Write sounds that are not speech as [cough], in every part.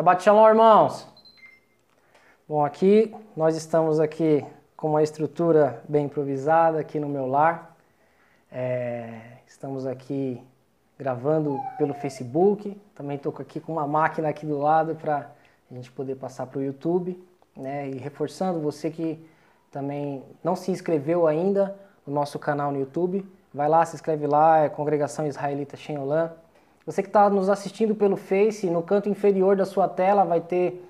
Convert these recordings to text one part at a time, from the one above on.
Shabbat Shalom, irmãos! Bom, aqui nós estamos aqui com uma estrutura bem improvisada aqui no meu lar. É, estamos aqui gravando pelo Facebook. Também estou aqui com uma máquina aqui do lado para a gente poder passar para o YouTube. Né? E reforçando, você que também não se inscreveu ainda no nosso canal no YouTube, vai lá, se inscreve lá, é Congregação Israelita Shenolã. Você que está nos assistindo pelo Face, no canto inferior da sua tela vai ter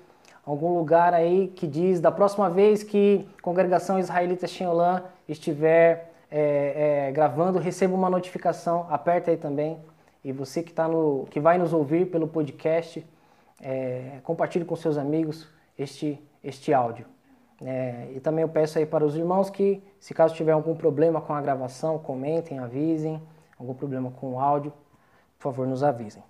algum lugar aí que diz da próxima vez que Congregação Israelita Shenolã estiver é, é, gravando, receba uma notificação, aperta aí também. E você que, tá no, que vai nos ouvir pelo podcast, é, compartilhe com seus amigos este, este áudio. É, e também eu peço aí para os irmãos que, se caso tiver algum problema com a gravação, comentem, avisem, algum problema com o áudio, por favor, nos avisem.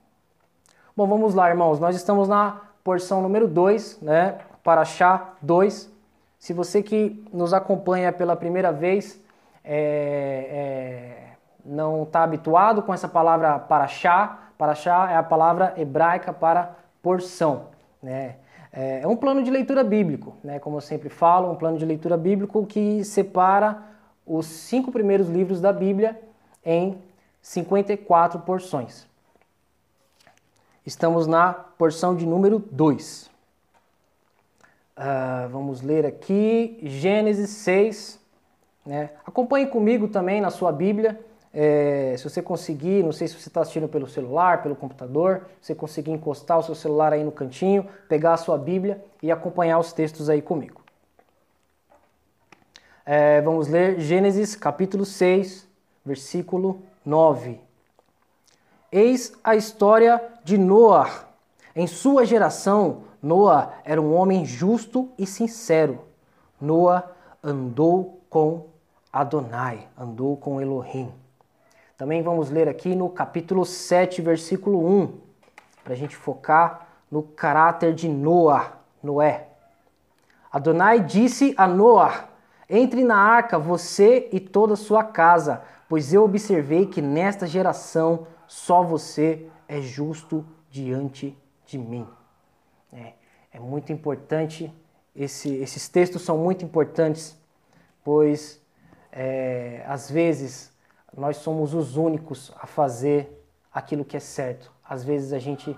Bom, vamos lá, irmãos. Nós estamos na porção número 2, né? Paraxá 2. Se você que nos acompanha pela primeira vez é, é, não está habituado com essa palavra paraxá, paraxá é a palavra hebraica para porção, né? É, é um plano de leitura bíblico, né? Como eu sempre falo, um plano de leitura bíblico que separa os cinco primeiros livros da Bíblia em 54 porções. Estamos na porção de número 2. Uh, ah, vamos ler aqui Gênesis 6. Né? Acompanhe comigo também na sua Bíblia. É, se você conseguir, não sei se você está assistindo pelo celular, pelo computador, você conseguir encostar o seu celular aí no cantinho, pegar a sua Bíblia e acompanhar os textos aí comigo. É, vamos ler Gênesis capítulo 6, versículo 9. Eis a história de Noar. Em sua geração, Noa era um homem justo e sincero. Noa andou com Adonai, andou com Elohim. Também vamos ler aqui no capítulo 7, versículo 1, para a gente focar no caráter de Noa, Noé. Adonai disse a Noa: Entre na arca, você e toda a sua casa, pois eu observei que nesta geração só você é justo diante de mim. É, é muito importante, esse, esses textos são muito importantes, pois é, às vezes nós somos os únicos a fazer aquilo que é certo. Às vezes a gente,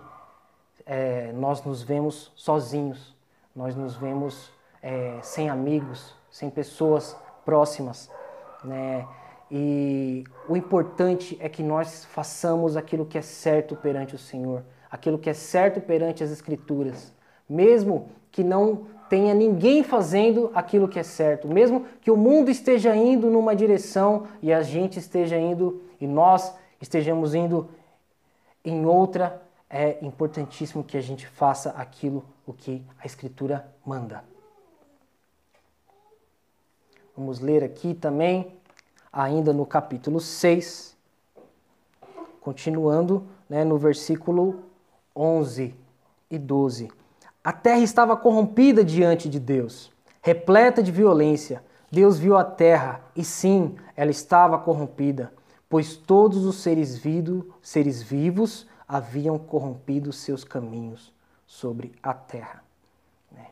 é, nós nos vemos sozinhos, nós nos vemos é, sem amigos, sem pessoas próximas, né? E o importante é que nós façamos aquilo que é certo perante o Senhor, aquilo que é certo perante as Escrituras, mesmo que não tenha ninguém fazendo aquilo que é certo, mesmo que o mundo esteja indo numa direção e a gente esteja indo e nós estejamos indo em outra, é importantíssimo que a gente faça aquilo o que a Escritura manda. Vamos ler aqui também ainda no capítulo 6, continuando né, no versículo 11 e 12. A terra estava corrompida diante de Deus, repleta de violência. Deus viu a terra e sim, ela estava corrompida, pois todos os seres, vido, seres vivos haviam corrompido seus caminhos sobre a terra. Né?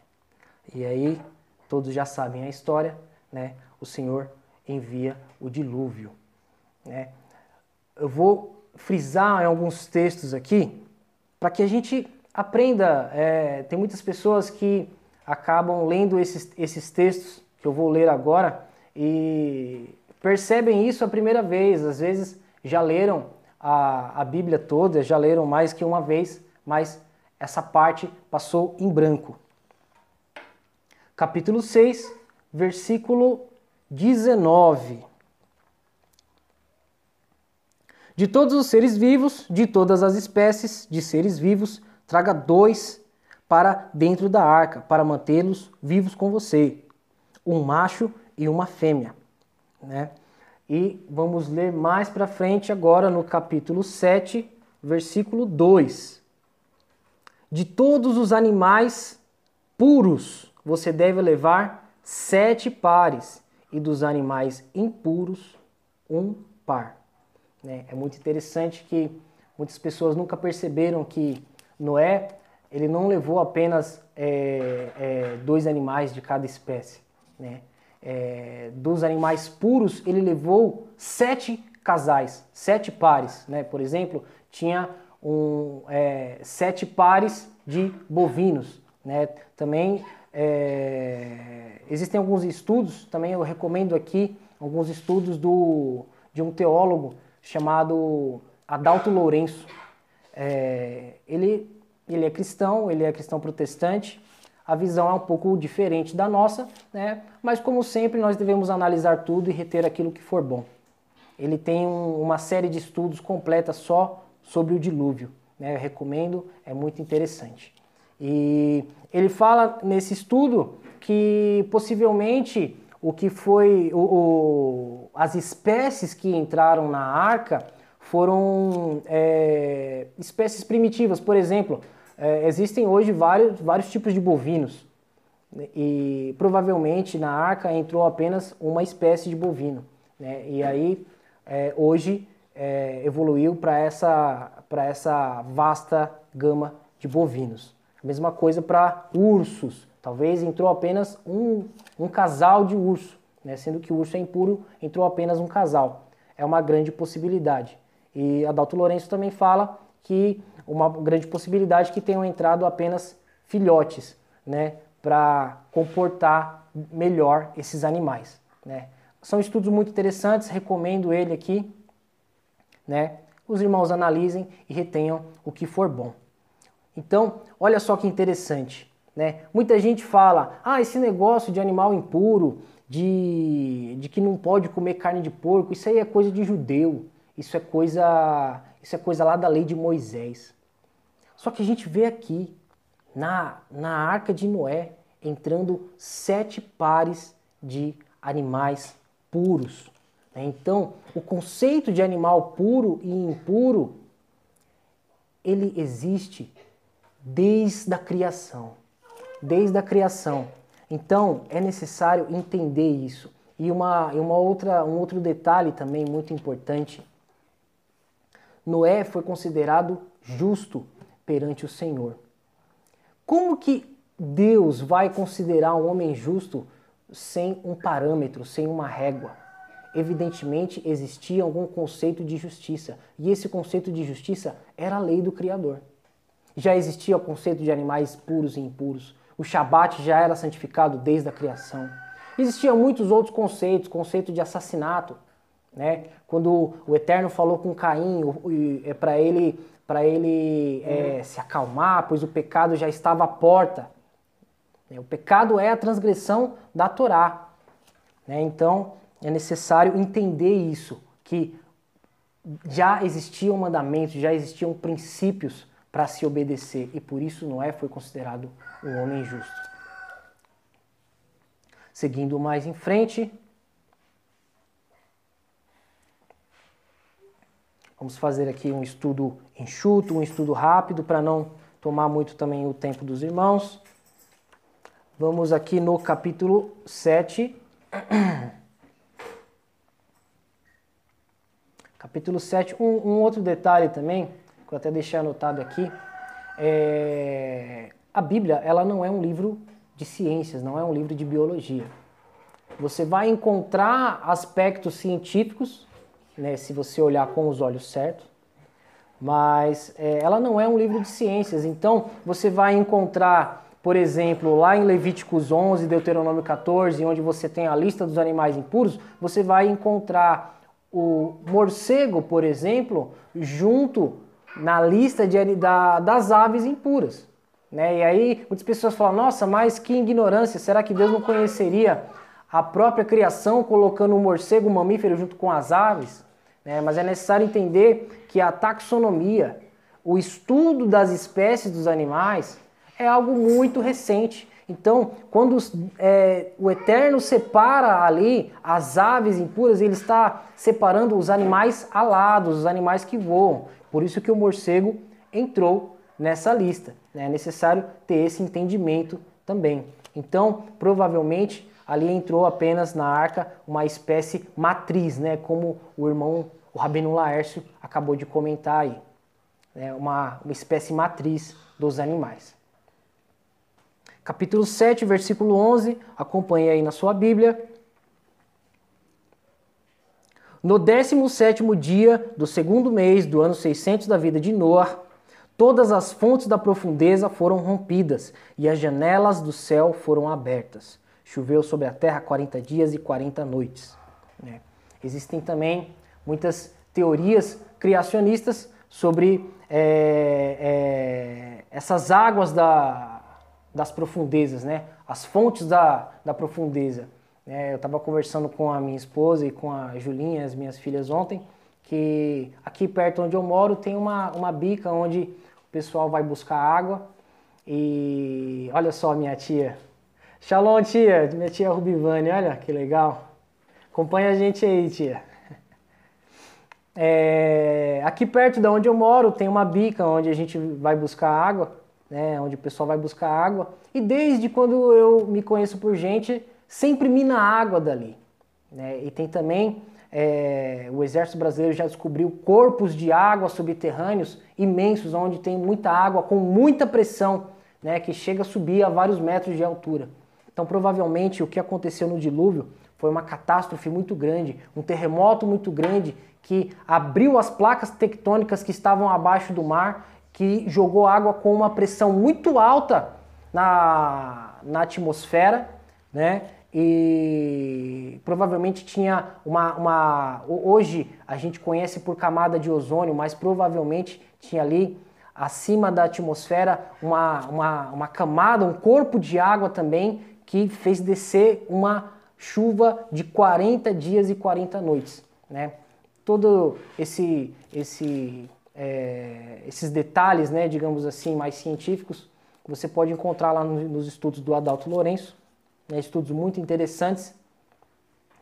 E aí, todos já sabem a história, né? O Senhor envia o dilúvio. Né? Eu vou frisar em alguns textos aqui para que a gente aprenda. É, tem muitas pessoas que acabam lendo esses, esses textos que eu vou ler agora e percebem isso a primeira vez. Às vezes já leram a, a Bíblia toda, já leram mais que uma vez, mas essa parte passou em branco. Capítulo 6, versículo 19. De todos os seres vivos, de todas as espécies de seres vivos, traga dois para dentro da arca, para mantê-los vivos com você, um macho e uma fêmea. Né? E vamos ler mais para frente agora no capítulo 7, versículo 2. De todos os animais puros, você deve levar sete pares e dos animais impuros um par. Né? É muito interessante que muitas pessoas nunca perceberam que Noé ele não levou apenas é, é, dois animais de cada espécie. Né? É, dos animais puros, ele levou sete casais, sete pares. Né? Por exemplo, tinha um, é, sete pares de bovinos. Né? Também é, existem alguns estudos, também eu recomendo aqui alguns estudos do, de um teólogo chamado Adalto Lourenço. É, ele, ele é cristão, ele é cristão protestante, a visão é um pouco diferente da nossa, né? mas como sempre nós devemos analisar tudo e reter aquilo que for bom. Ele tem um, uma série de estudos completa só sobre o dilúvio, né? eu recomendo, é muito interessante. E ele fala nesse estudo que possivelmente o que foi o, o, as espécies que entraram na arca foram é, espécies primitivas. Por exemplo, é, existem hoje vários, vários tipos de bovinos e provavelmente na arca entrou apenas uma espécie de bovino. Né? E aí é, hoje é, evoluiu para essa, essa vasta gama de bovinos. A mesma coisa para ursos. Talvez entrou apenas um, um casal de urso, né? sendo que o urso é impuro, entrou apenas um casal. É uma grande possibilidade. E Adalto Lourenço também fala que uma grande possibilidade que tenham entrado apenas filhotes, né, para comportar melhor esses animais, né. São estudos muito interessantes, recomendo ele aqui, né. Os irmãos analisem e retenham o que for bom. Então, olha só que interessante, né? Muita gente fala, ah, esse negócio de animal impuro, de, de que não pode comer carne de porco, isso aí é coisa de judeu, isso é coisa, isso é coisa lá da lei de Moisés. Só que a gente vê aqui, na, na arca de Noé, entrando sete pares de animais puros. Né? Então, o conceito de animal puro e impuro, ele existe desde a criação. Desde a criação. Então, é necessário entender isso. E uma, uma outra, um outro detalhe também muito importante. Noé foi considerado justo perante o Senhor. Como que Deus vai considerar um homem justo sem um parâmetro, sem uma régua? Evidentemente existia algum conceito de justiça, e esse conceito de justiça era a lei do Criador. Já existia o conceito de animais puros e impuros. O Shabat já era santificado desde a criação. Existiam muitos outros conceitos, conceito de assassinato, né? Quando o Eterno falou com Caim é para ele, para ele é, se acalmar, pois o pecado já estava à porta. É, o pecado é a transgressão da Torá. Né? Então é necessário entender isso, que já existiam mandamentos, já existiam princípios para se obedecer e por isso Noé foi considerado um homem justo. Seguindo mais em frente, vamos fazer aqui um estudo enxuto, um estudo rápido para não tomar muito também o tempo dos irmãos. Vamos aqui no capítulo 7. [clears throat] capítulo 7, um, um outro detalhe também que eu até deixei anotado aqui, é, a Bíblia ela não é um livro de ciências, não é um livro de biologia. Você vai encontrar aspectos científicos, né, se você olhar com os olhos certos, mas é, ela não é um livro de ciências. Então você vai encontrar, por exemplo, lá em Levíticos 11, Deuteronômio 14, onde você tem a lista dos animais impuros, você vai encontrar o morcego, por exemplo, junto na lista de, da, das aves impuras. Né? E aí muitas pessoas falam, nossa, mas que ignorância, será que Deus não conheceria a própria criação colocando o morcego, o mamífero junto com as aves? Né? Mas é necessário entender que a taxonomia, o estudo das espécies dos animais, é algo muito recente. Então, quando é, o Eterno separa ali as aves impuras, ele está separando os animais alados, os animais que voam. Por isso que o morcego entrou nessa lista. Né? É necessário ter esse entendimento também. Então, provavelmente, ali entrou apenas na arca uma espécie matriz, né? como o irmão, o Rabino Laércio, acabou de comentar aí. É uma, uma espécie matriz dos animais. capítulo 7, versículo 11, acompanhe aí na sua Bíblia. No 17 dia do segundo mês do ano 600 da vida de Noar, todas as fontes da profundeza foram rompidas e as janelas do céu foram abertas. Choveu sobre a terra 40 dias e 40 noites. Né? Existem também muitas teorias criacionistas sobre é, é, essas águas da, das profundezas, né? as fontes da, da profundeza. É, eu estava conversando com a minha esposa e com a Julinha, as minhas filhas ontem, que aqui perto onde eu moro tem uma, uma bica onde o pessoal vai buscar água. E olha só minha tia. Shalom, tia. Minha tia Rubivane, olha que legal. Acompanha a gente aí, tia. É, aqui perto de onde eu moro tem uma bica onde a gente vai buscar água, né, onde o pessoal vai buscar água. E desde quando eu me conheço por gente, sempre mina água dali. Né? E tem também, é, o Exército Brasileiro já descobriu corpos de água subterrâneos imensos, onde tem muita água com muita pressão, né, que chega a subir a vários metros de altura. Então, provavelmente, o que aconteceu no dilúvio foi uma catástrofe muito grande, um terremoto muito grande que abriu as placas tectônicas que estavam abaixo do mar, que jogou água com uma pressão muito alta na, na atmosfera, né? E provavelmente tinha uma, uma. Hoje a gente conhece por camada de ozônio, mas provavelmente tinha ali acima da atmosfera uma, uma, uma camada, um corpo de água também que fez descer uma chuva de 40 dias e 40 noites. Né? Todo esse, esse, é, esses detalhes, né, digamos assim, mais científicos, você pode encontrar lá nos estudos do Adalto Lourenço né, estudos muito interessantes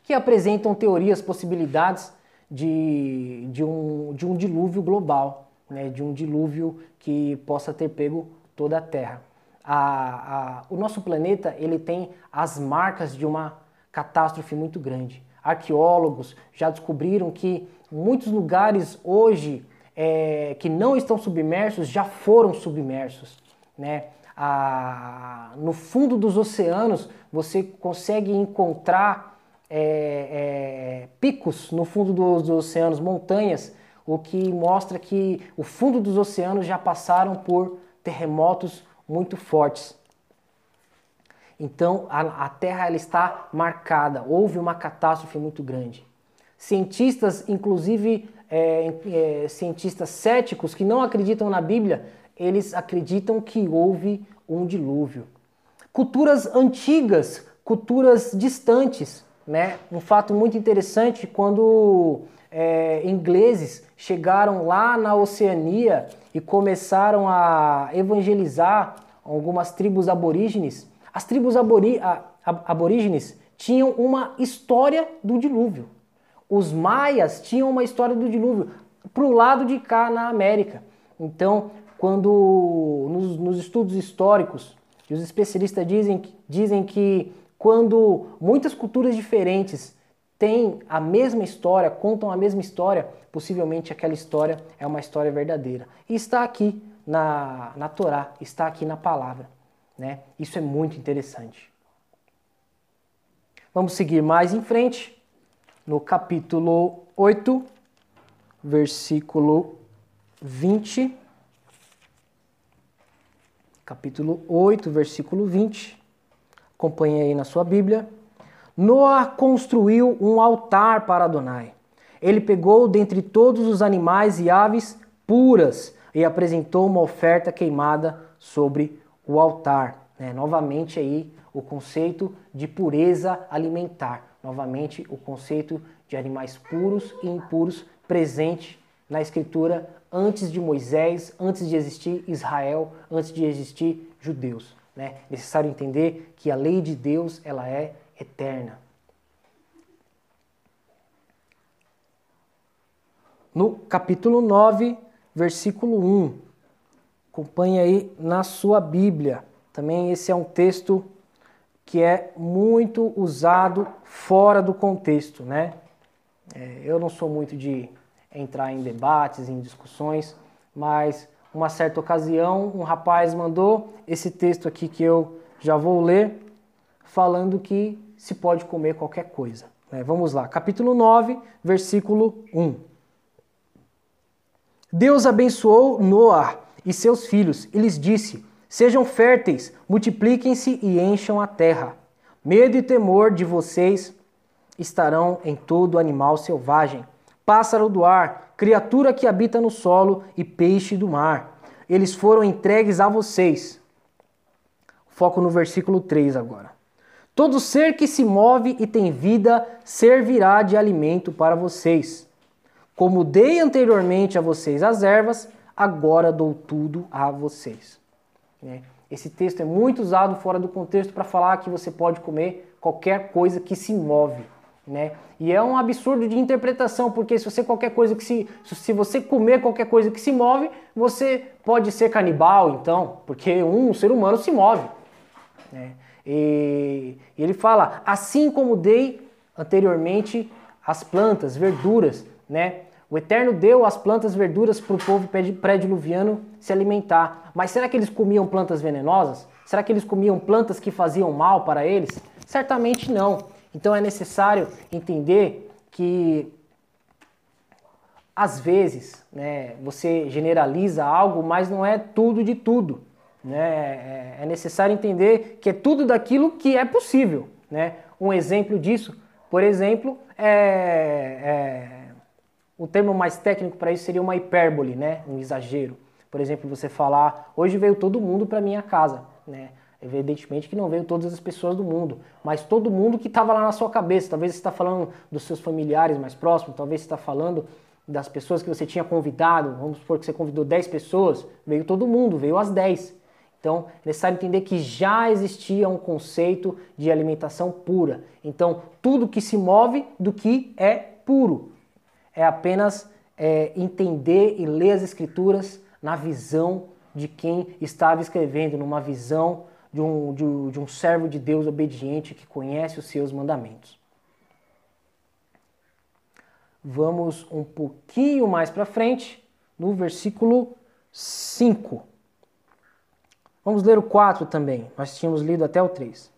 que apresentam teorias, possibilidades de, de, um, de um dilúvio global, né, de um dilúvio que possa ter pego toda a Terra. A, a, o nosso planeta ele tem as marcas de uma catástrofe muito grande. Arqueólogos já descobriram que muitos lugares hoje é, que não estão submersos já foram submersos. Né? A, no fundo dos oceanos você consegue encontrar é, é, picos no fundo dos, dos oceanos, montanhas, o que mostra que o fundo dos oceanos já passaram por terremotos muito fortes. Então a, a Terra ela está marcada, houve uma catástrofe muito grande. Cientistas, inclusive é, é, cientistas céticos que não acreditam na Bíblia, eles acreditam que houve um dilúvio. Culturas antigas, culturas distantes, né? Um fato muito interessante quando é, ingleses chegaram lá na Oceania e começaram a evangelizar algumas tribos aborígenes. As tribos abori aborígenes tinham uma história do dilúvio. Os maias tinham uma história do dilúvio para o lado de cá na América. Então, quando nos, nos estudos históricos, os especialistas dizem, dizem que quando muitas culturas diferentes têm a mesma história, contam a mesma história, possivelmente aquela história é uma história verdadeira. E está aqui na, na Torá, está aqui na palavra. Né? Isso é muito interessante. Vamos seguir mais em frente, no capítulo 8, versículo 20 capítulo 8, versículo 20. Acompanhe aí na sua Bíblia. Noah construiu um altar para Adonai. Ele pegou dentre todos os animais e aves puras e apresentou uma oferta queimada sobre o altar. É, novamente aí o conceito de pureza alimentar. Novamente o conceito de animais puros e impuros presente na escritura antes de Moisés, antes de existir Israel, antes de existir judeus. Né? Necessário entender que a lei de Deus ela é eterna. No capítulo 9, versículo 1. Acompanhe aí na sua Bíblia. Também esse é um texto que é muito usado fora do contexto, né? É, eu não sou muito de entrar em debates, em discussões, mas uma certa ocasião um rapaz mandou esse texto aqui que eu já vou ler falando que se pode comer qualquer coisa. Né? Vamos lá, capítulo 9, versículo 1. Deus abençoou Noé e seus filhos e lhes disse: Sejam férteis, multipliquem-se e encham a terra. Medo e temor de vocês estarão em todo animal selvagem, pássaro do ar, criatura que habita no solo e peixe do mar. Eles foram entregues a vocês. Foco no versículo 3 agora. Todo ser que se move e tem vida servirá de alimento para vocês. Como dei anteriormente a vocês as ervas, agora dou tudo a vocês. Né? Esse texto é muito usado fora do contexto para falar que você pode comer qualquer coisa que se move. Né? E é um absurdo de interpretação, porque se você qualquer coisa que se, se você comer qualquer coisa que se move, você pode ser canibal, então, porque um, um ser humano se move. Né? E, e ele fala, assim como dei anteriormente as plantas, verduras, né? O Eterno deu as plantas, verduras para o povo pré-diluviano se alimentar. Mas será que eles comiam plantas venenosas? Será que eles comiam plantas que faziam mal para eles? Certamente não. Então é necessário entender que às vezes né, você generaliza algo, mas não é tudo de tudo. Né? É, é necessário entender que é tudo daquilo que é possível. Né? Um exemplo disso, por exemplo, é, é o termo mais técnico para isso seria uma hipérbole, né? um exagero. Por exemplo, você falar, hoje veio todo mundo para minha casa. Né? Evidentemente que não veio todas as pessoas do mundo, mas todo mundo que estava lá na sua cabeça. Talvez você está falando dos seus familiares mais próximos, talvez você está falando das pessoas que você tinha convidado. Vamos supor que você convidou 10 pessoas, veio todo mundo, veio as 10. Então, é necessário entender que já existia um conceito de alimentação pura. Então, tudo que se move do que é puro. É apenas é, entender e ler as escrituras na visão de quem estava escrevendo, numa visão de um, de, de um servo de Deus obediente que conhece os seus mandamentos. Vamos um pouquinho mais para frente, no versículo 5. Vamos ler o 4 também, nós tínhamos lido até o 3.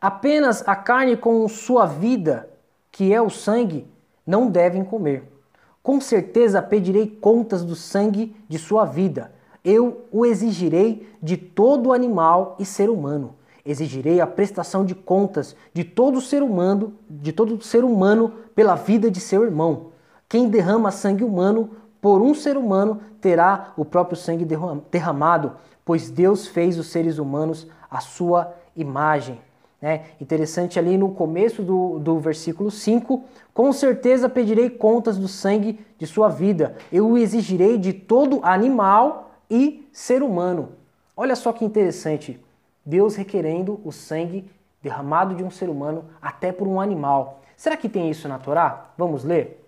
Apenas a carne com sua vida, que é o sangue, não devem comer. Com certeza pedirei contas do sangue de sua vida eu o exigirei de todo animal e ser humano. Exigirei a prestação de contas de todo ser humano, de todo ser humano pela vida de seu irmão. Quem derrama sangue humano por um ser humano terá o próprio sangue derramado, pois Deus fez os seres humanos à sua imagem. É interessante ali no começo do, do versículo 5: Com certeza pedirei contas do sangue de sua vida, eu o exigirei de todo animal e ser humano. Olha só que interessante. Deus requerendo o sangue derramado de um ser humano até por um animal. Será que tem isso na Torá? Vamos ler?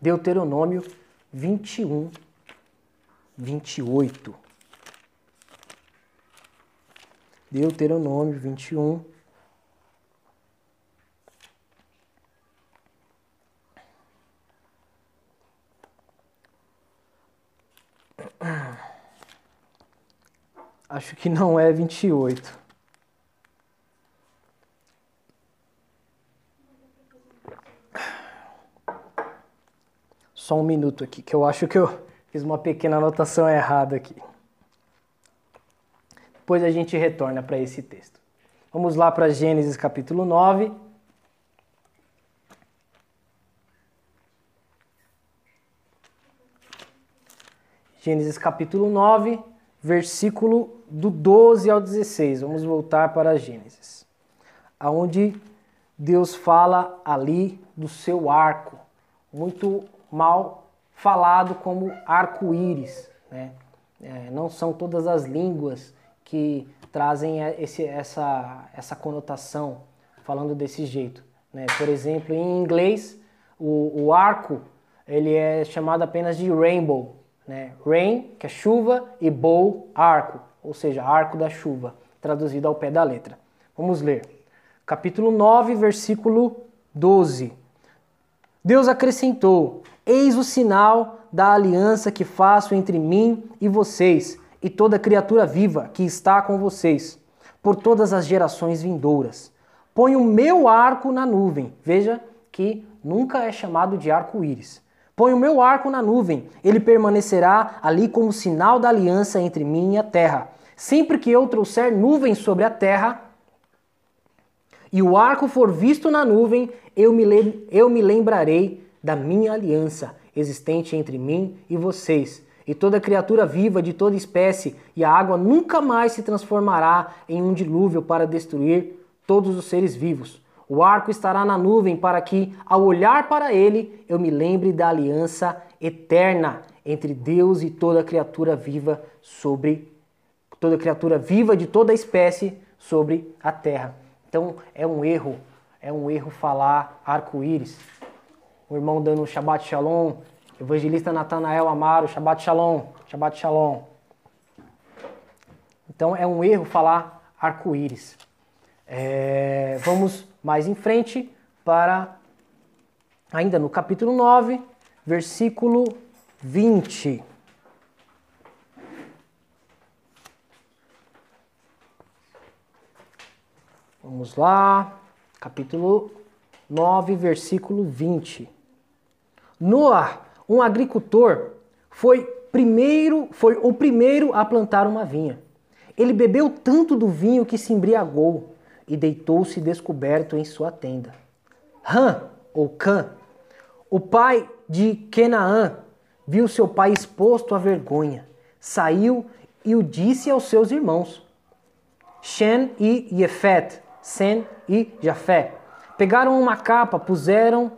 Deuteronômio 21, 28. Deuteronômio 21, Acho que não é 28. Só um minuto aqui, que eu acho que eu fiz uma pequena anotação errada aqui. Depois a gente retorna para esse texto. Vamos lá para Gênesis capítulo 9. Gênesis capítulo 9, versículo do 12 ao 16. Vamos voltar para Gênesis. Aonde Deus fala ali do seu arco, muito mal falado como arco-íris. Né? É, não são todas as línguas que trazem esse, essa, essa conotação falando desse jeito. Né? Por exemplo, em inglês, o, o arco ele é chamado apenas de rainbow, né? Rain, que é chuva, e bow, arco, ou seja, arco da chuva, traduzido ao pé da letra. Vamos ler. Capítulo 9, versículo 12. Deus acrescentou: Eis o sinal da aliança que faço entre mim e vocês e toda criatura viva que está com vocês, por todas as gerações vindouras. Põe o meu arco na nuvem. Veja que nunca é chamado de arco-íris. Põe o meu arco na nuvem, ele permanecerá ali como sinal da aliança entre mim e a terra. Sempre que eu trouxer nuvens sobre a terra e o arco for visto na nuvem, eu me, eu me lembrarei da minha aliança existente entre mim e vocês. E toda criatura viva de toda espécie, e a água nunca mais se transformará em um dilúvio para destruir todos os seres vivos. O arco estará na nuvem para que, ao olhar para ele, eu me lembre da aliança eterna entre Deus e toda criatura viva sobre toda criatura viva de toda espécie sobre a terra. Então é um erro, é um erro falar arco-íris. O irmão dando um Shabbat Shalom, evangelista Natanael Amaro, Shabbat Shalom, Shabbat Shalom. Então é um erro falar arco-íris. É, vamos mais em frente para ainda no capítulo 9, versículo 20. Vamos lá, capítulo 9, versículo 20. Noah, um agricultor, foi primeiro, foi o primeiro a plantar uma vinha. Ele bebeu tanto do vinho que se embriagou e deitou-se descoberto em sua tenda. Ram, ou Cã, o pai de Kenaã, viu seu pai exposto à vergonha. Saiu e o disse aos seus irmãos. Shem e Yefet, Sem e Jafé. Pegaram uma capa, puseram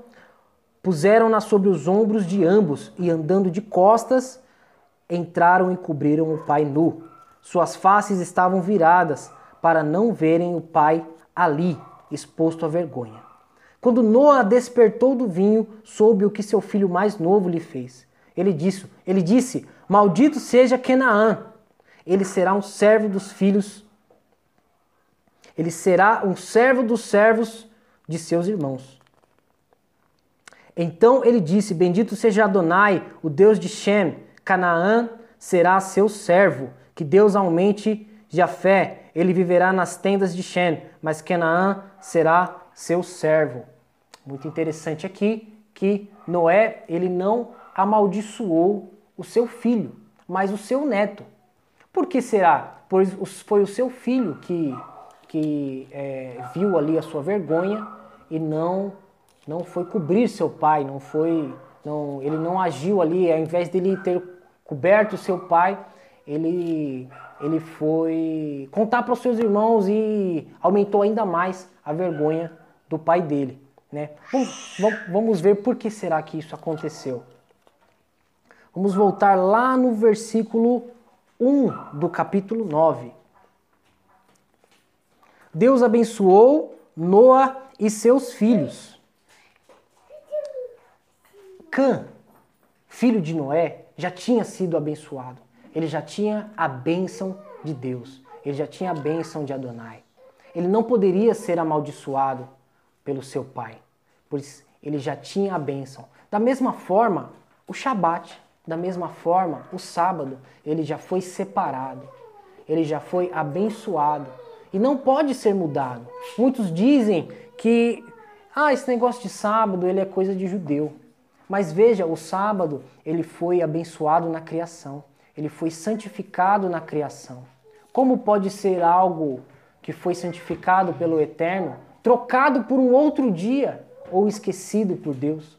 puseram-na sobre os ombros de ambos e andando de costas, entraram e cobriram o pai nu. Suas faces estavam viradas, para não verem o pai ali, exposto à vergonha. Quando Noa despertou do vinho, soube o que seu filho mais novo lhe fez. Ele disse: Ele disse: Maldito seja Kenaã. Ele será um servo dos filhos. Ele será um servo dos servos de seus irmãos. Então ele disse: Bendito seja Adonai, o Deus de Shem. Canaã será seu servo. Que Deus aumente Jafé, ele viverá nas tendas de Shem, mas Canaã será seu servo. Muito interessante aqui que Noé, ele não amaldiçoou o seu filho, mas o seu neto. Por que será? Pois foi o seu filho que, que é, viu ali a sua vergonha e não não foi cobrir seu pai, não foi, não, ele não agiu ali, ao invés dele ter coberto seu pai, ele ele foi contar para os seus irmãos e aumentou ainda mais a vergonha do pai dele. Né? Vamos, ver por que será que isso aconteceu. Vamos voltar lá no versículo 1 do capítulo 9. Deus abençoou Noa e seus filhos. Cã, filho de Noé, já tinha sido abençoado ele já tinha a bênção de Deus, ele já tinha a bênção de Adonai. Ele não poderia ser amaldiçoado pelo seu pai, pois ele já tinha a bênção. Da mesma forma, o Shabat, da mesma forma, o sábado, ele já foi separado, ele já foi abençoado e não pode ser mudado. Muitos dizem que ah, esse negócio de sábado ele é coisa de judeu. Mas veja, o sábado ele foi abençoado na criação ele foi santificado na criação. Como pode ser algo que foi santificado pelo Eterno trocado por um outro dia ou esquecido por Deus?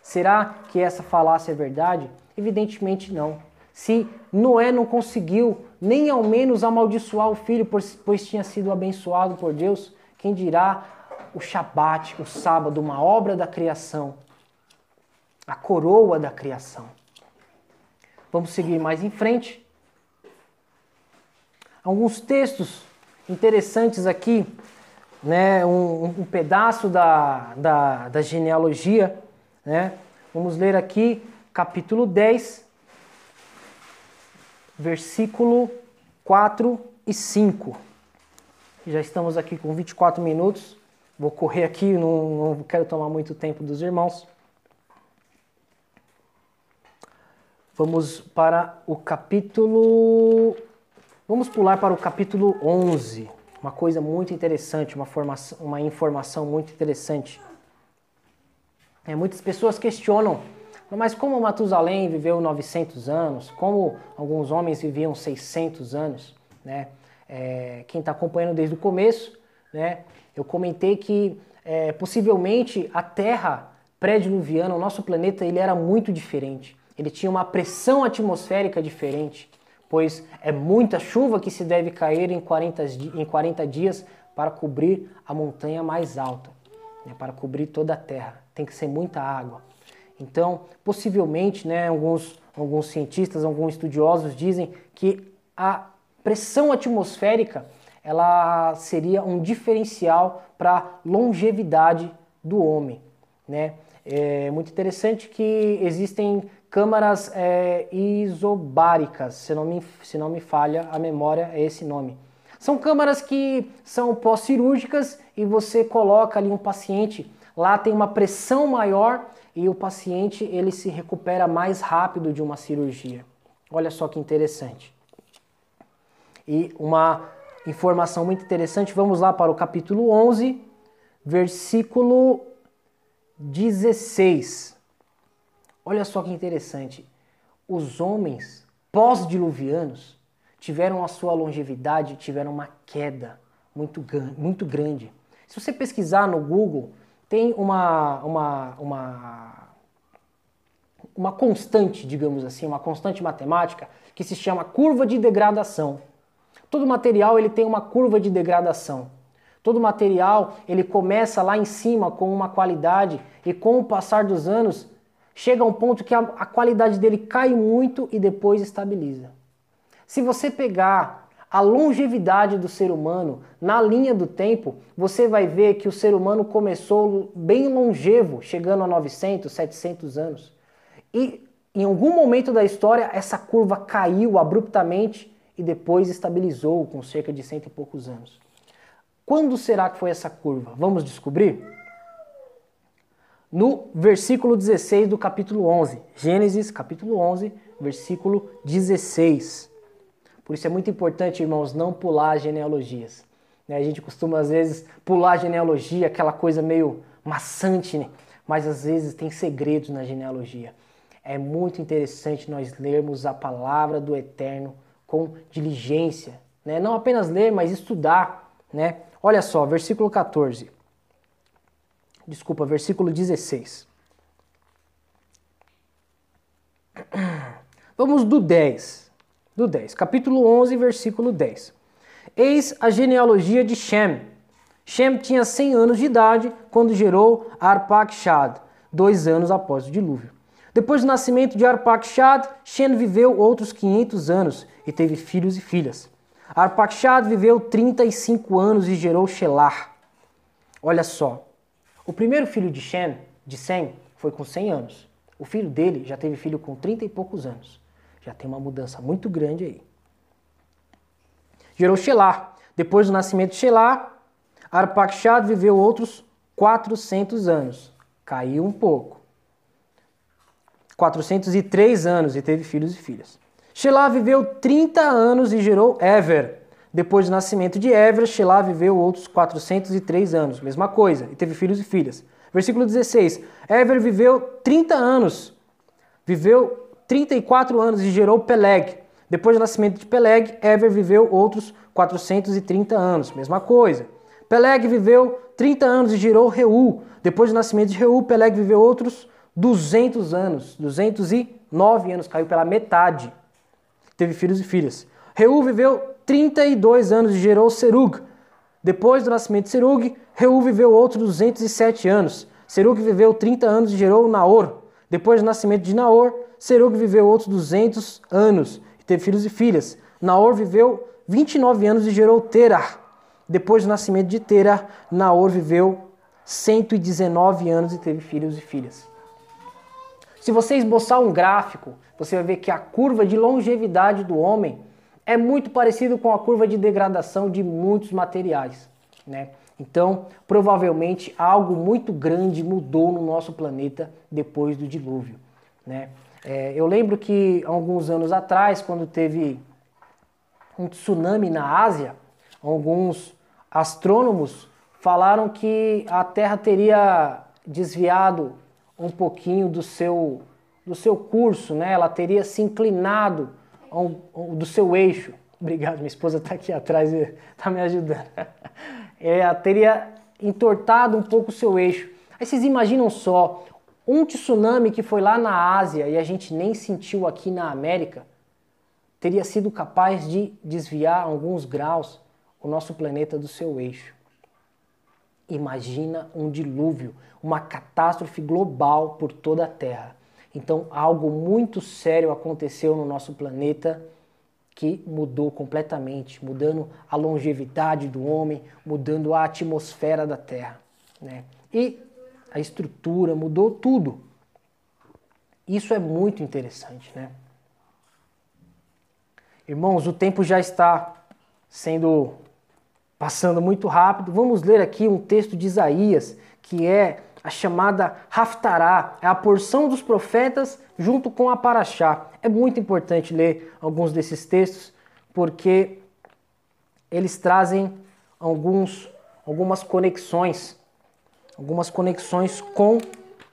Será que essa falácia é verdade? Evidentemente não. Se Noé não conseguiu nem ao menos amaldiçoar o filho, pois tinha sido abençoado por Deus, quem dirá o Shabat, o sábado, uma obra da criação, a coroa da criação? Vamos seguir mais em frente. Alguns textos interessantes aqui, né? um, um pedaço da, da, da genealogia. Né? Vamos ler aqui capítulo 10, versículo 4 e 5. Já estamos aqui com 24 minutos. Vou correr aqui, não, não quero tomar muito tempo dos irmãos. Vamos para o capítulo Vamos pular para o capítulo 11. Uma coisa muito interessante, uma, formação, uma informação muito interessante. É, muitas pessoas questionam, mas como Matusalém viveu 900 anos, como alguns homens viviam 600 anos, né? É, quem está acompanhando desde o começo, né? Eu comentei que é, possivelmente a Terra pré-diluviana, o nosso planeta, ele era muito diferente. Ele tinha uma pressão atmosférica diferente, pois é muita chuva que se deve cair em 40, em 40 dias para cobrir a montanha mais alta, né, para cobrir toda a Terra. Tem que ser muita água. Então, possivelmente, né, alguns, alguns cientistas, alguns estudiosos dizem que a pressão atmosférica ela seria um diferencial para a longevidade do homem. Né? É muito interessante que existem câmaras é, isobáricas, se não, me, se não me falha a memória, é esse nome. São câmaras que são pós-cirúrgicas e você coloca ali um paciente, lá tem uma pressão maior e o paciente ele se recupera mais rápido de uma cirurgia. Olha só que interessante. E uma informação muito interessante. Vamos lá para o capítulo 11, versículo 16. Olha só que interessante. Os homens pós-diluvianos tiveram a sua longevidade, tiveram uma queda muito, muito grande. Se você pesquisar no Google, tem uma, uma, uma, uma constante, digamos assim, uma constante matemática que se chama curva de degradação. Todo material ele tem uma curva de degradação. Todo material ele começa lá em cima com uma qualidade e com o passar dos anos chega a um ponto que a, a qualidade dele cai muito e depois estabiliza. Se você pegar a longevidade do ser humano na linha do tempo, você vai ver que o ser humano começou bem longevo, chegando a 900, 700 anos. E em algum momento da história essa curva caiu abruptamente e depois estabilizou com cerca de cento e poucos anos. Quando será que foi essa curva? Vamos descobrir? No versículo 16 do capítulo 11. Gênesis, capítulo 11, versículo 16. Por isso é muito importante, irmãos, não pular genealogias. Né? A gente costuma, às vezes, pular genealogia, aquela coisa meio maçante, né? mas às vezes tem segredos na genealogia. É muito interessante nós lermos a palavra do Eterno com diligência, né? Não apenas ler, mas estudar, né? Olha só, versículo 14. Desculpa, versículo 16. [clears throat] Vamos do 10. Do 10. Capítulo 11, versículo 10. Eis a genealogia de Shem. Shem tinha 100 anos de idade quando gerou Arpachshad, dois anos após o dilúvio. Depois do nascimento de Arpachshad, Shem viveu outros 500 anos e teve filhos e filhas. Arpachshad viveu 35 anos e gerou Shelar. Olha só, o primeiro filho de Shem, de Sem, foi com 100 anos. O filho dele já teve filho com 30 e poucos anos. Já tem uma mudança muito grande aí. Gerou Shelar. Depois do nascimento de Shelar, Arpachshad viveu outros 400 anos. Caiu um pouco. 403 anos e teve filhos e filhas. Shelah viveu 30 anos e gerou Ever. Depois do nascimento de Ever, Shelah viveu outros 403 anos, mesma coisa, e teve filhos e filhas. Versículo 16. Ever viveu 30 anos, viveu 34 anos e gerou Peleg. Depois do nascimento de Peleg, Ever viveu outros 430 anos, mesma coisa. Peleg viveu 30 anos e gerou Reu. Depois do nascimento de Reu, Peleg viveu outros 200 anos, 209 anos, caiu pela metade. Teve filhos e filhas. Reu viveu 32 anos e gerou Serug. Depois do nascimento de Serug, Reu viveu outros 207 anos. Serug viveu 30 anos e gerou Naor. Depois do nascimento de Naor, Serug viveu outros 200 anos e teve filhos e filhas. Naor viveu 29 anos e gerou Terah. Depois do nascimento de Terah, Naor viveu 119 anos e teve filhos e filhas. Se você esboçar um gráfico, você vai ver que a curva de longevidade do homem é muito parecido com a curva de degradação de muitos materiais, né? Então, provavelmente algo muito grande mudou no nosso planeta depois do dilúvio, né? É, eu lembro que alguns anos atrás, quando teve um tsunami na Ásia, alguns astrônomos falaram que a Terra teria desviado um pouquinho do seu, do seu curso, né? ela teria se inclinado ao, do seu eixo. [laughs] Obrigado, minha esposa está aqui atrás e está me ajudando. [laughs] É, teria entortado um pouco o seu eixo. Aí vocês imaginam só, um tsunami que foi lá na Ásia e a gente nem sentiu aqui na América, teria sido capaz de desviar alguns graus o nosso planeta do seu eixo. Imagina um dilúvio, uma catástrofe global por toda a Terra. Então, algo muito sério aconteceu no nosso planeta que mudou completamente, mudando a longevidade do homem, mudando a atmosfera da Terra. Né? E a estrutura, mudou tudo. Isso é muito interessante, né? Irmãos, o tempo já está sendo passando muito rápido. Vamos ler aqui um texto de Isaías, que é a chamada Haftará, é a porção dos profetas junto com a Paraxá. É muito importante ler alguns desses textos, porque eles trazem alguns, algumas conexões, algumas conexões com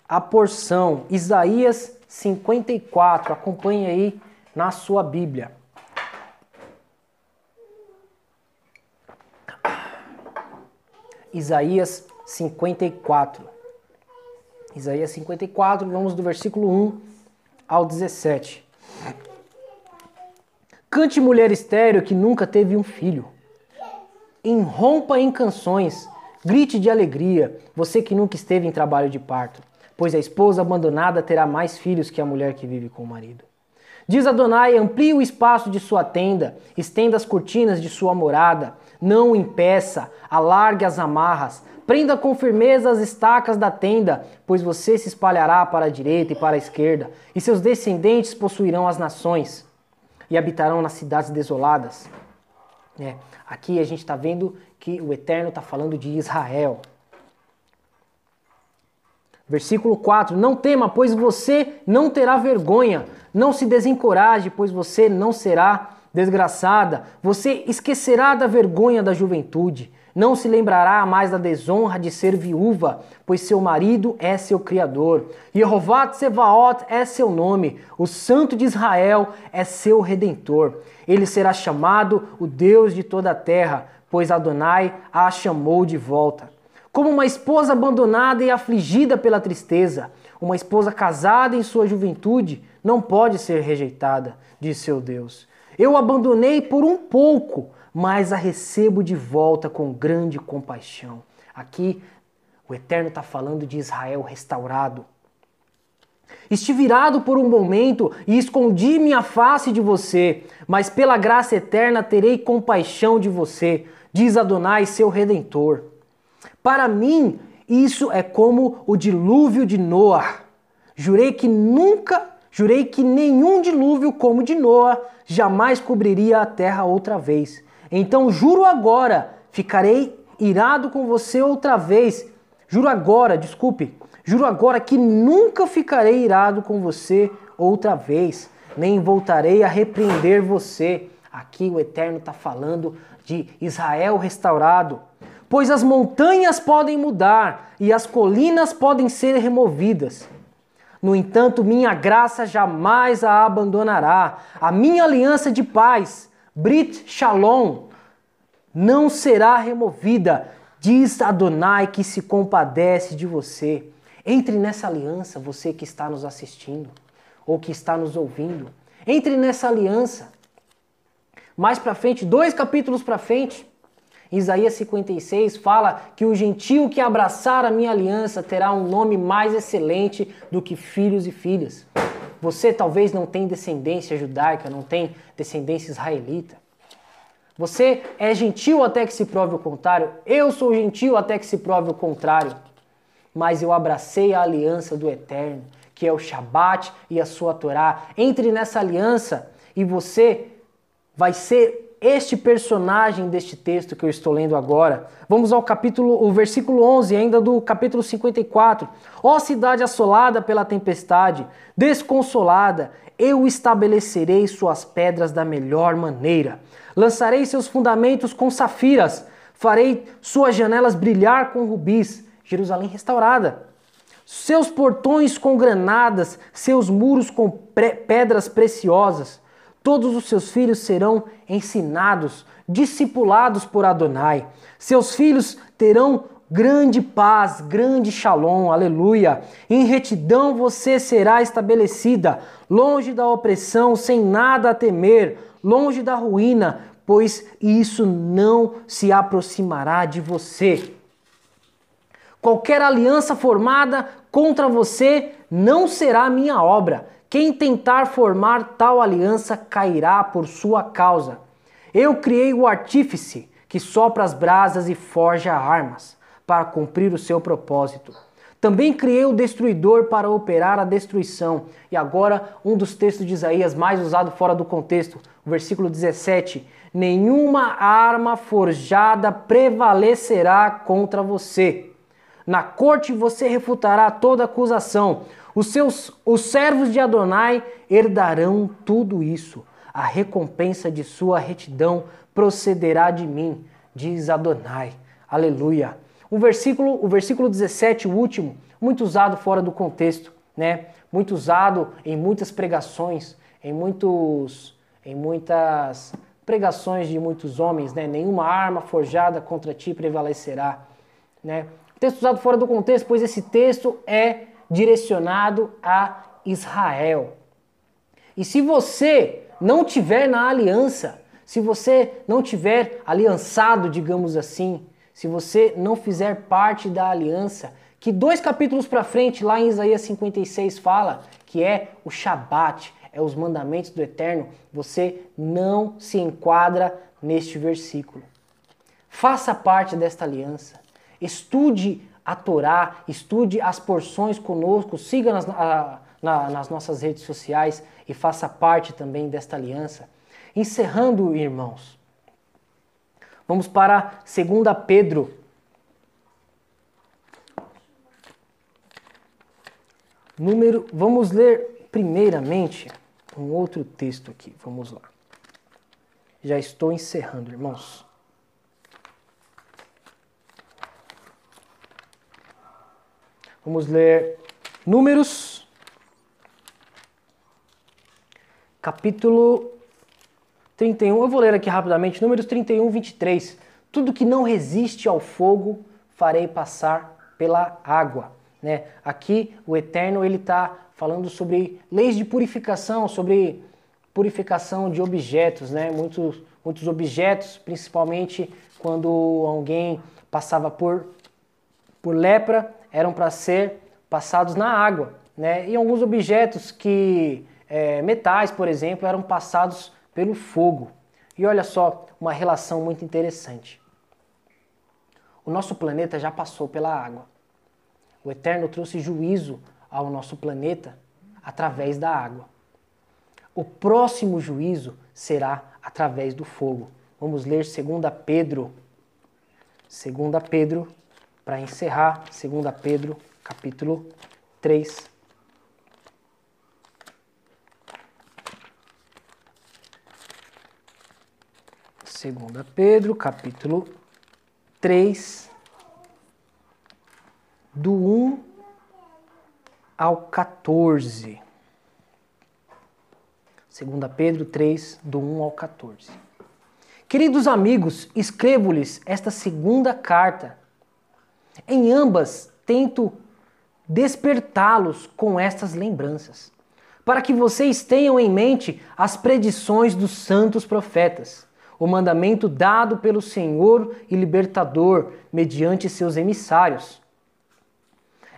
a porção. Isaías 54, acompanhe aí na sua Bíblia. Isaías 54. Isaías 54, vamos do versículo 1 ao 17. Cante mulher estéreo que nunca teve um filho. Enrompa em canções, grite de alegria, você que nunca esteve em trabalho de parto, pois a esposa abandonada terá mais filhos que a mulher que vive com o marido. Diz Adonai: amplie o espaço de sua tenda, estenda as cortinas de sua morada, não o impeça, alargue as amarras, Prenda com firmeza as estacas da tenda, pois você se espalhará para a direita e para a esquerda, e seus descendentes possuirão as nações e habitarão nas cidades desoladas. É, aqui a gente está vendo que o Eterno está falando de Israel. Versículo 4: Não tema, pois você não terá vergonha. Não se desencoraje, pois você não será desgraçada. Você esquecerá da vergonha da juventude não se lembrará mais da desonra de ser viúva, pois seu marido é seu criador. Jeová Tsevaot é seu nome, o Santo de Israel é seu redentor. Ele será chamado o Deus de toda a terra, pois Adonai a chamou de volta. Como uma esposa abandonada e afligida pela tristeza, uma esposa casada em sua juventude não pode ser rejeitada, diz seu Deus. Eu abandonei por um pouco, mas a recebo de volta com grande compaixão. Aqui o Eterno está falando de Israel restaurado. Estive virado por um momento e escondi minha face de você, mas pela graça eterna terei compaixão de você, diz Adonai, seu redentor. Para mim, isso é como o dilúvio de Noa. Jurei que nunca, jurei que nenhum dilúvio como o de Noa jamais cobriria a terra outra vez. Então juro agora, ficarei irado com você outra vez. Juro agora, desculpe, juro agora que nunca ficarei irado com você outra vez, nem voltarei a repreender você. Aqui o Eterno está falando de Israel restaurado. Pois as montanhas podem mudar e as colinas podem ser removidas. No entanto, minha graça jamais a abandonará. A minha aliança de paz Brit Shalom não será removida, diz Adonai que se compadece de você. Entre nessa aliança, você que está nos assistindo ou que está nos ouvindo. Entre nessa aliança. Mais para frente, dois capítulos para frente, Isaías 56 fala que o gentio que abraçar a minha aliança terá um nome mais excelente do que filhos e filhas. Você talvez não tem descendência judaica, não tem descendência israelita. Você é gentil até que se prove o contrário. Eu sou gentil até que se prove o contrário. Mas eu abracei a aliança do Eterno, que é o Shabat e a sua Torá. Entre nessa aliança e você vai ser este personagem deste texto que eu estou lendo agora. Vamos ao capítulo, o versículo 11, ainda do capítulo 54. Ó cidade assolada pela tempestade, desconsolada, Eu estabelecerei suas pedras da melhor maneira. Lançarei seus fundamentos com safiras. Farei suas janelas brilhar com rubis. Jerusalém restaurada. Seus portões com granadas, seus muros com pedras preciosas. Todos os seus filhos serão ensinados, discipulados por Adonai. Seus filhos terão grande paz, grande shalom, aleluia. Em retidão você será estabelecida, longe da opressão, sem nada a temer, longe da ruína, pois isso não se aproximará de você. Qualquer aliança formada contra você não será minha obra. Quem tentar formar tal aliança cairá por sua causa. Eu criei o artífice que sopra as brasas e forja armas para cumprir o seu propósito. Também criei o destruidor para operar a destruição. E agora, um dos textos de Isaías mais usado fora do contexto, o versículo 17: Nenhuma arma forjada prevalecerá contra você. Na corte você refutará toda acusação. Os seus os servos de Adonai herdarão tudo isso. A recompensa de sua retidão procederá de mim, diz Adonai. Aleluia. O versículo, o versículo 17, o último, muito usado fora do contexto, né? Muito usado em muitas pregações, em muitos em muitas pregações de muitos homens, né? Nenhuma arma forjada contra ti prevalecerá, né? Texto usado fora do contexto, pois esse texto é direcionado a Israel. E se você não tiver na aliança, se você não tiver aliançado, digamos assim, se você não fizer parte da aliança, que dois capítulos para frente, lá em Isaías 56, fala que é o Shabat, é os mandamentos do Eterno, você não se enquadra neste versículo. Faça parte desta aliança. Estude a Torá, estude as porções conosco, siga nas, a, na, nas nossas redes sociais e faça parte também desta aliança. Encerrando, irmãos, Vamos para 2 Pedro. Número, vamos ler primeiramente um outro texto aqui. Vamos lá. Já estou encerrando, irmãos. Vamos ler Números, capítulo 31, eu vou ler aqui rapidamente, números 31, 23. Tudo que não resiste ao fogo farei passar pela água. Né? Aqui o Eterno ele está falando sobre leis de purificação, sobre purificação de objetos, né? muitos, muitos objetos, principalmente quando alguém passava por, por lepra, eram para ser passados na água. Né? E alguns objetos que, é, metais, por exemplo, eram passados pelo fogo. E olha só, uma relação muito interessante. O nosso planeta já passou pela água. O Eterno trouxe juízo ao nosso planeta através da água. O próximo juízo será através do fogo. Vamos ler 2 Pedro. 2 Pedro, para encerrar, 2 Pedro, capítulo 3, Segunda Pedro, capítulo 3, do 1 ao 14. Segunda Pedro 3, do 1 ao 14. Queridos amigos, escrevo-lhes esta segunda carta. Em ambas tento despertá-los com estas lembranças, para que vocês tenham em mente as predições dos santos profetas o mandamento dado pelo Senhor e libertador mediante seus emissários.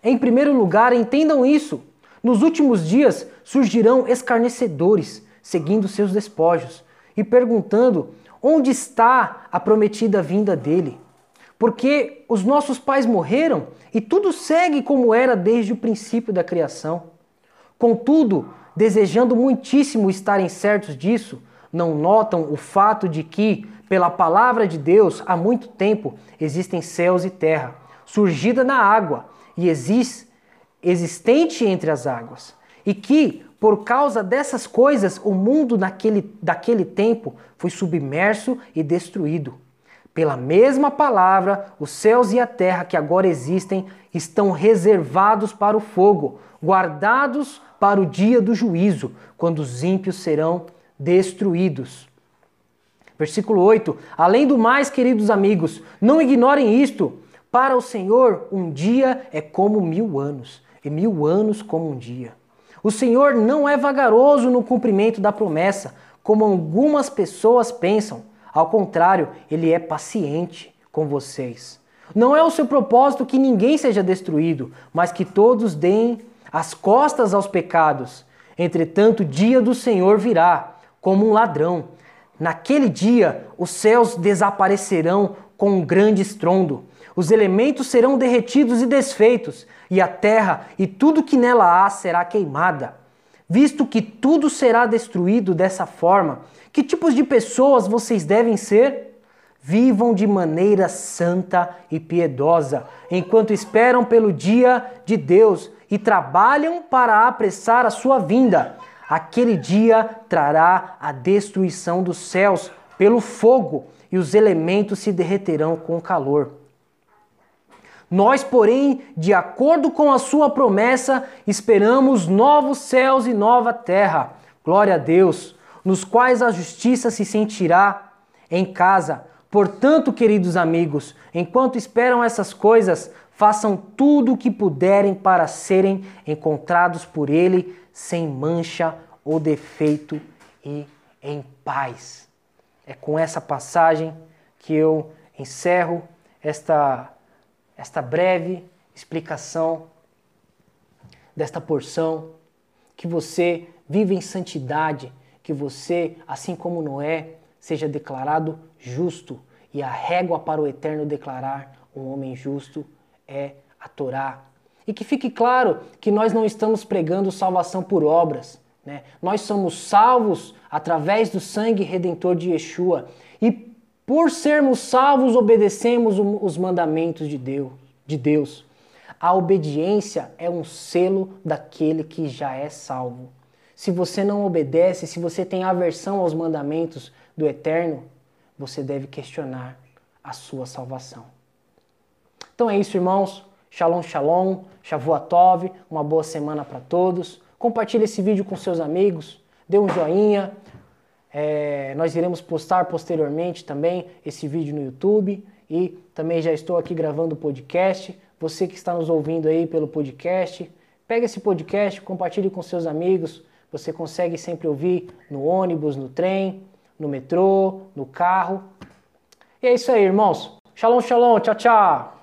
Em primeiro lugar, entendam isso: nos últimos dias surgirão escarnecedores, seguindo seus despojos e perguntando onde está a prometida vinda dele. Porque os nossos pais morreram e tudo segue como era desde o princípio da criação. Contudo, desejando muitíssimo estarem certos disso, não notam o fato de que, pela palavra de Deus, há muito tempo existem céus e terra, surgida na água e existe, existente entre as águas. e que, por causa dessas coisas, o mundo naquele, daquele tempo foi submerso e destruído. Pela mesma palavra, os céus e a terra que agora existem estão reservados para o fogo, guardados para o dia do juízo, quando os ímpios serão destruídos. Versículo 8: Além do mais, queridos amigos, não ignorem isto. Para o Senhor, um dia é como mil anos, e mil anos como um dia. O Senhor não é vagaroso no cumprimento da promessa, como algumas pessoas pensam ao contrário, ele é paciente com vocês. Não é o seu propósito que ninguém seja destruído, mas que todos deem as costas aos pecados. Entretanto, o dia do Senhor virá como um ladrão. Naquele dia, os céus desaparecerão com um grande estrondo. Os elementos serão derretidos e desfeitos, e a terra e tudo que nela há será queimada. Visto que tudo será destruído dessa forma, que tipos de pessoas vocês devem ser? Vivam de maneira santa e piedosa, enquanto esperam pelo dia de Deus e trabalham para apressar a sua vinda. Aquele dia trará a destruição dos céus pelo fogo, e os elementos se derreterão com calor. Nós, porém, de acordo com a sua promessa, esperamos novos céus e nova terra. Glória a Deus nos quais a justiça se sentirá em casa. Portanto, queridos amigos, enquanto esperam essas coisas, façam tudo o que puderem para serem encontrados por Ele sem mancha ou defeito e em paz. É com essa passagem que eu encerro esta, esta breve explicação desta porção. Que você vive em santidade que você, assim como Noé, seja declarado justo. E a régua para o eterno declarar um homem justo é a Torá. E que fique claro que nós não estamos pregando salvação por obras. Né? Nós somos salvos através do sangue redentor de Yeshua. E por sermos salvos, obedecemos os mandamentos de Deus. De Deus. A obediência é um selo daquele que já é salvo. Se você não obedece, se você tem aversão aos mandamentos do Eterno, você deve questionar a sua salvação. Então é isso, irmãos. Shalom, shalom, Shavuatov, uma boa semana para todos. Compartilhe esse vídeo com seus amigos, dê um joinha. É, nós iremos postar posteriormente também esse vídeo no YouTube e também já estou aqui gravando o podcast. Você que está nos ouvindo aí pelo podcast, pega esse podcast, compartilhe com seus amigos, você consegue sempre ouvir no ônibus, no trem, no metrô, no carro. E é isso aí, irmãos. Shalom, shalom. Tchau, tchau.